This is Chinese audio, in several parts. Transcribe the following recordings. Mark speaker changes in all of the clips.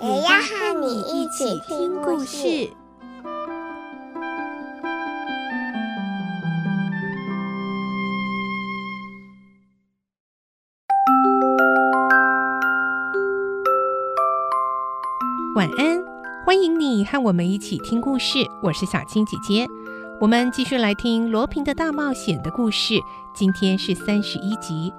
Speaker 1: 也要和你一起听故事。
Speaker 2: 晚安，欢迎你和我们一起听故事。我是小青姐姐，我们继续来听罗平的大冒险的故事。今天是三十一集，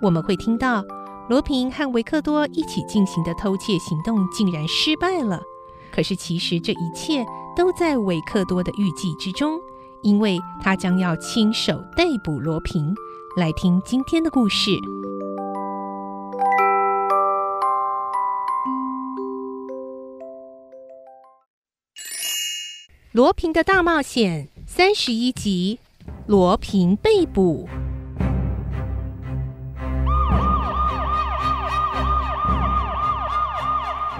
Speaker 2: 我们会听到罗平和维克多一起进行的偷窃行动竟然失败了。可是其实这一切都在维克多的预计之中，因为他将要亲手逮捕罗平。来听今天的故事。罗平的大冒险三十一集，罗平被捕。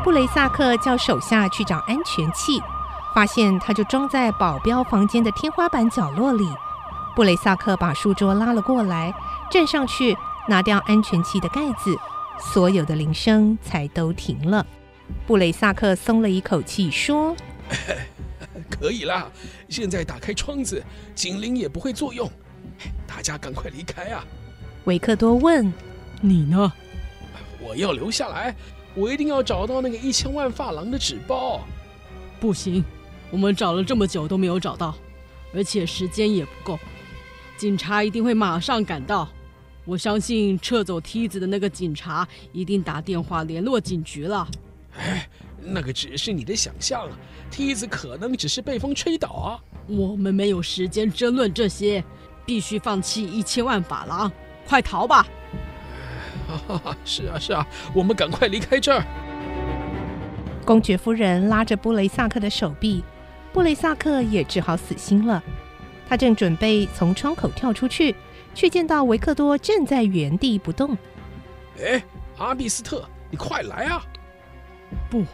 Speaker 2: 布雷萨克叫手下去找安全器，发现它就装在保镖房间的天花板角落里。布雷萨克把书桌拉了过来，站上去拿掉安全器的盖子，所有的铃声才都停了。布雷萨克松了一口气，说。
Speaker 3: 可以啦，现在打开窗子，警铃也不会作用。大家赶快离开啊！
Speaker 2: 维克多问：“
Speaker 4: 你呢？”
Speaker 3: 我要留下来，我一定要找到那个一千万法郎的纸包。
Speaker 4: 不行，我们找了这么久都没有找到，而且时间也不够。警察一定会马上赶到。我相信撤走梯子的那个警察一定打电话联络警局了。
Speaker 3: 哎。那个只是你的想象，梯子可能只是被风吹倒啊！
Speaker 4: 我们没有时间争论这些，必须放弃一千万法郎，快逃吧！
Speaker 3: 哈哈，是啊是啊，我们赶快离开这儿。
Speaker 2: 公爵夫人拉着布雷萨克的手臂，布雷萨克也只好死心了。他正准备从窗口跳出去，却见到维克多站在原地不动。
Speaker 3: 哎，阿比斯特，你快来啊！
Speaker 4: 不。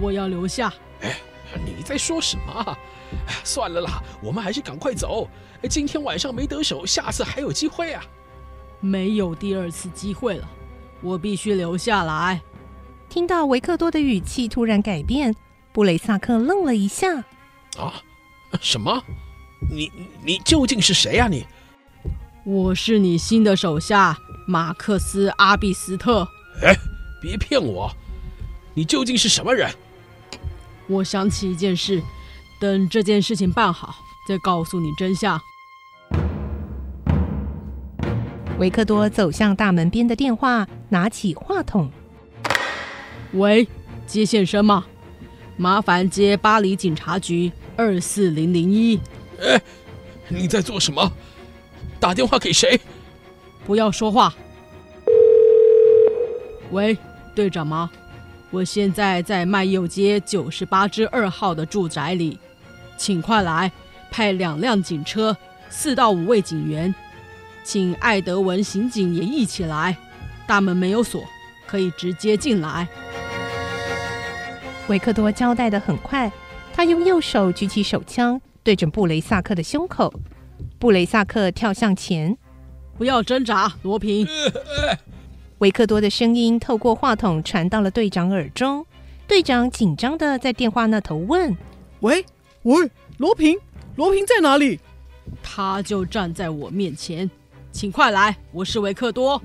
Speaker 4: 我要留下。
Speaker 3: 哎，你在说什么？算了啦，我们还是赶快走。今天晚上没得手，下次还有机会啊。
Speaker 4: 没有第二次机会了，我必须留下来。
Speaker 2: 听到维克多的语气突然改变，布雷萨克愣了一下。
Speaker 3: 啊？什么？你你究竟是谁呀？你？
Speaker 4: 我是你新的手下马克思阿比斯特。
Speaker 3: 哎，别骗我。你究竟是什么人？
Speaker 4: 我想起一件事，等这件事情办好，再告诉你真相。
Speaker 2: 维克多走向大门边的电话，拿起话筒：“
Speaker 4: 喂，接线生吗？麻烦接巴黎警察局二四零零一。”
Speaker 3: 哎，你在做什么？打电话给谁？
Speaker 4: 不要说话。喂，队长吗？我现在在麦右街九十八之二号的住宅里，请快来，派两辆警车，四到五位警员，请艾德文刑警也一起来。大门没有锁，可以直接进来。
Speaker 2: 维克多交代的很快，他用右手举起手枪，对准布雷萨克的胸口。布雷萨克跳向前，
Speaker 4: 不要挣扎，罗平。
Speaker 2: 维克多的声音透过话筒传到了队长耳中，队长紧张的在电话那头问：“
Speaker 5: 喂喂，罗平，罗平在哪里？”
Speaker 4: 他就站在我面前，请快来，我是维克多。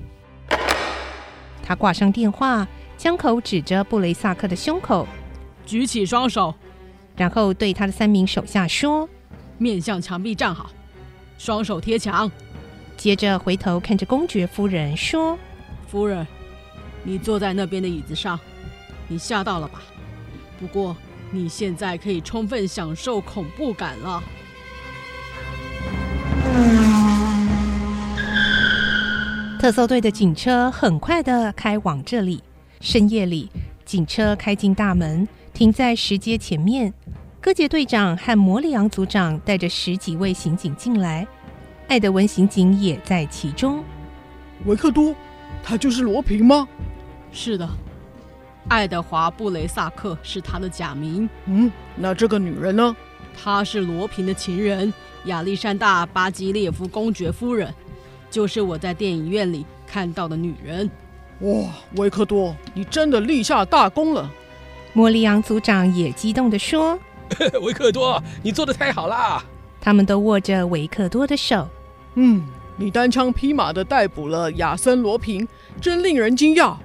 Speaker 2: 他挂上电话，枪口指着布雷萨克的胸口，
Speaker 4: 举起双手，
Speaker 2: 然后对他的三名手下说：“
Speaker 4: 面向墙壁站好，双手贴墙。”
Speaker 2: 接着回头看着公爵夫人说。
Speaker 4: 夫人，你坐在那边的椅子上，你吓到了吧？不过你现在可以充分享受恐怖感了。
Speaker 2: 特搜队的警车很快地开往这里。深夜里，警车开进大门，停在石阶前面。戈杰队长和摩里昂组长带着十几位刑警进来，艾德文刑警也在其中。
Speaker 5: 维克多，他就是罗平吗？
Speaker 4: 是的，爱德华·布雷萨克是他的假名。
Speaker 5: 嗯，那这个女人呢？
Speaker 4: 她是罗平的情人，亚历山大·巴基列夫公爵夫人，就是我在电影院里看到的女人。
Speaker 5: 哇，维克多，你真的立下大功了！
Speaker 2: 莫里昂组长也激动地说：“
Speaker 3: 维克多，你做得太好啦！”
Speaker 2: 他们都握着维克多的手。
Speaker 5: 嗯，你单枪匹马地逮捕了亚森·罗平，真令人惊讶。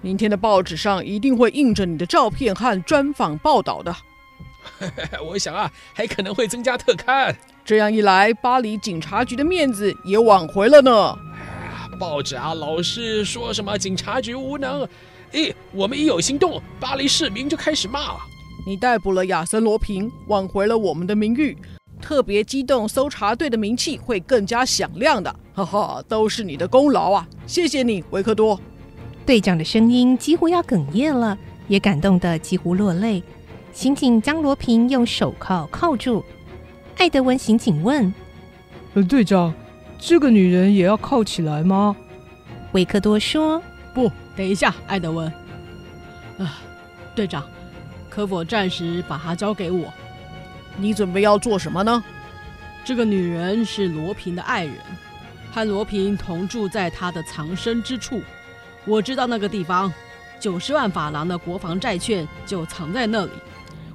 Speaker 5: 明天的报纸上一定会印着你的照片和专访报道的。
Speaker 3: 我想啊，还可能会增加特刊。
Speaker 5: 这样一来，巴黎警察局的面子也挽回了呢。
Speaker 3: 报纸啊，老是说什么警察局无能，诶，我们一有行动，巴黎市民就开始骂。
Speaker 5: 你逮捕了亚森·罗平，挽回了我们的名誉，特别机动搜查队的名气会更加响亮的。哈哈，都是你的功劳啊！谢谢你，维克多。
Speaker 2: 队长的声音几乎要哽咽了，也感动得几乎落泪。刑警将罗平用手铐铐住。艾德文刑警问：“
Speaker 6: 呃，队长。”这个女人也要铐起来吗？
Speaker 2: 维克多说：“
Speaker 4: 不，等一下，艾德文。啊，队长，可否暂时把她交给我？
Speaker 5: 你准备要做什么呢？
Speaker 4: 这个女人是罗平的爱人，和罗平同住在他的藏身之处。我知道那个地方，九十万法郎的国防债券就藏在那里。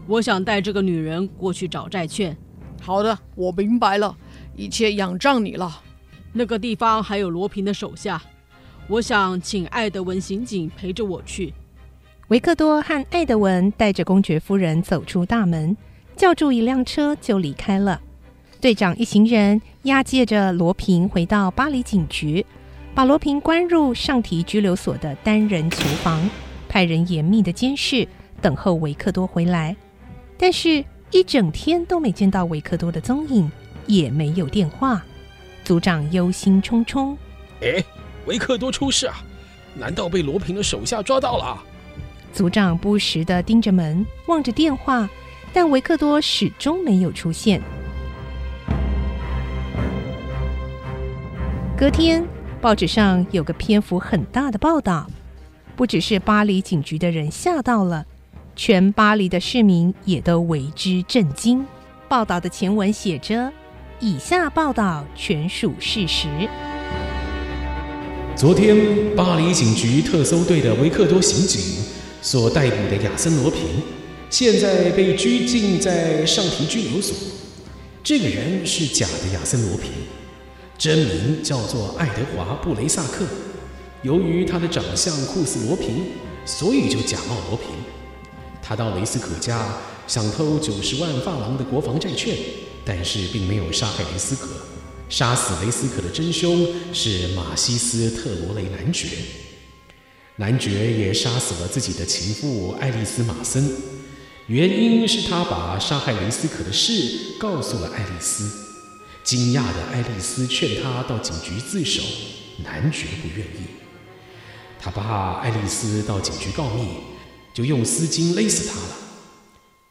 Speaker 4: 我想带这个女人过去找债券。
Speaker 5: 好的，我明白了，一切仰仗你了。”
Speaker 4: 那个地方还有罗平的手下，我想请艾德文刑警陪着我去。
Speaker 2: 维克多和艾德文带着公爵夫人走出大门，叫住一辆车就离开了。队长一行人押解着罗平回到巴黎警局，把罗平关入上提拘留所的单人囚房，派人严密的监视，等候维克多回来。但是，一整天都没见到维克多的踪影，也没有电话。组长忧心忡忡：“
Speaker 3: 哎，维克多出事啊？难道被罗平的手下抓到了？”
Speaker 2: 组长不时的盯着门，望着电话，但维克多始终没有出现。隔天，报纸上有个篇幅很大的报道，不只是巴黎警局的人吓到了，全巴黎的市民也都为之震惊。报道的前文写着。以下报道全属事实。
Speaker 7: 昨天，巴黎警局特搜队的维克多刑警所逮捕的亚森·罗平，现在被拘禁在上提拘留所。这个人是假的亚森·罗平，真名叫做爱德华·布雷萨克。由于他的长相酷似罗平，所以就假冒罗平。他到雷斯可家想偷九十万法郎的国防债券。但是并没有杀害雷斯可，杀死雷斯可的真凶是马西斯特罗雷男爵，男爵也杀死了自己的情妇爱丽丝马森，原因是他把杀害雷斯可的事告诉了爱丽丝，惊讶的爱丽丝劝他到警局自首，男爵不愿意，他怕爱丽丝到警局告密，就用丝巾勒死他了。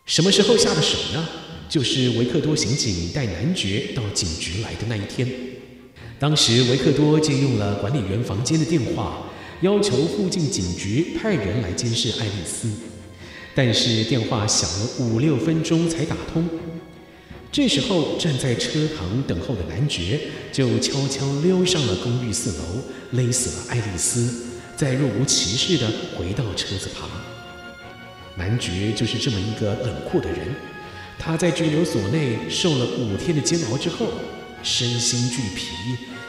Speaker 7: 什么时候下的手呢？就是维克多刑警带男爵到警局来的那一天，当时维克多借用了管理员房间的电话，要求附近警局派人来监视爱丽丝，但是电话响了五六分钟才打通。这时候站在车旁等候的男爵就悄悄溜上了公寓四楼，勒死了爱丽丝，再若无其事地回到车子旁。男爵就是这么一个冷酷的人。他在拘留所内受了五天的煎熬之后，身心俱疲，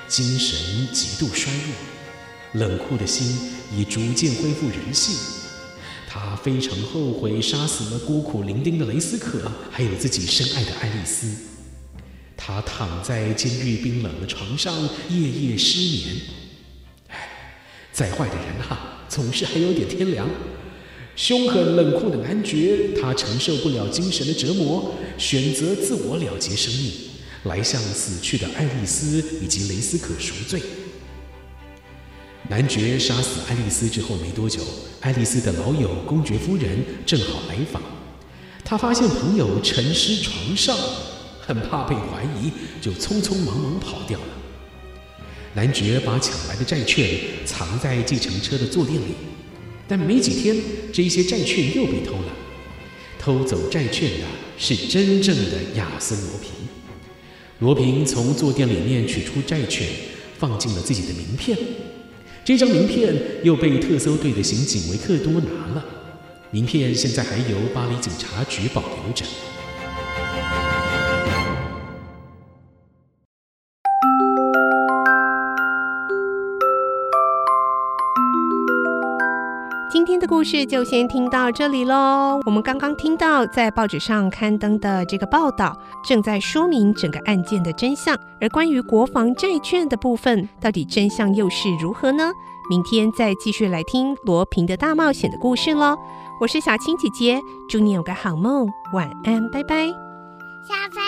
Speaker 7: 精神极度衰弱，冷酷的心已逐渐恢复人性。他非常后悔杀死了孤苦伶仃的雷斯可，还有自己深爱的爱丽丝。他躺在监狱冰冷的床上，夜夜失眠。唉，再坏的人啊，总是还有点天良。凶狠冷酷的男爵，他承受不了精神的折磨，选择自我了结生命，来向死去的爱丽丝以及雷斯可赎罪。男爵杀死爱丽丝之后没多久，爱丽丝的老友公爵夫人正好来访，他发现朋友沉尸床上，很怕被怀疑，就匆匆忙忙跑掉了。男爵把抢来的债券藏在计程车的坐垫里，但没几天，这些债券又被偷了。偷走债券的是真正的亚森罗平。罗平从坐垫里面取出债券，放进了自己的名片。这张名片又被特搜队的刑警维克多拿了。名片现在还由巴黎警察局保留着。
Speaker 2: 的故事就先听到这里喽。我们刚刚听到在报纸上刊登的这个报道，正在说明整个案件的真相。而关于国防债券的部分，到底真相又是如何呢？明天再继续来听罗平的大冒险的故事喽。我是小青姐姐，祝你有个好梦，晚安，拜拜。
Speaker 1: 小飞，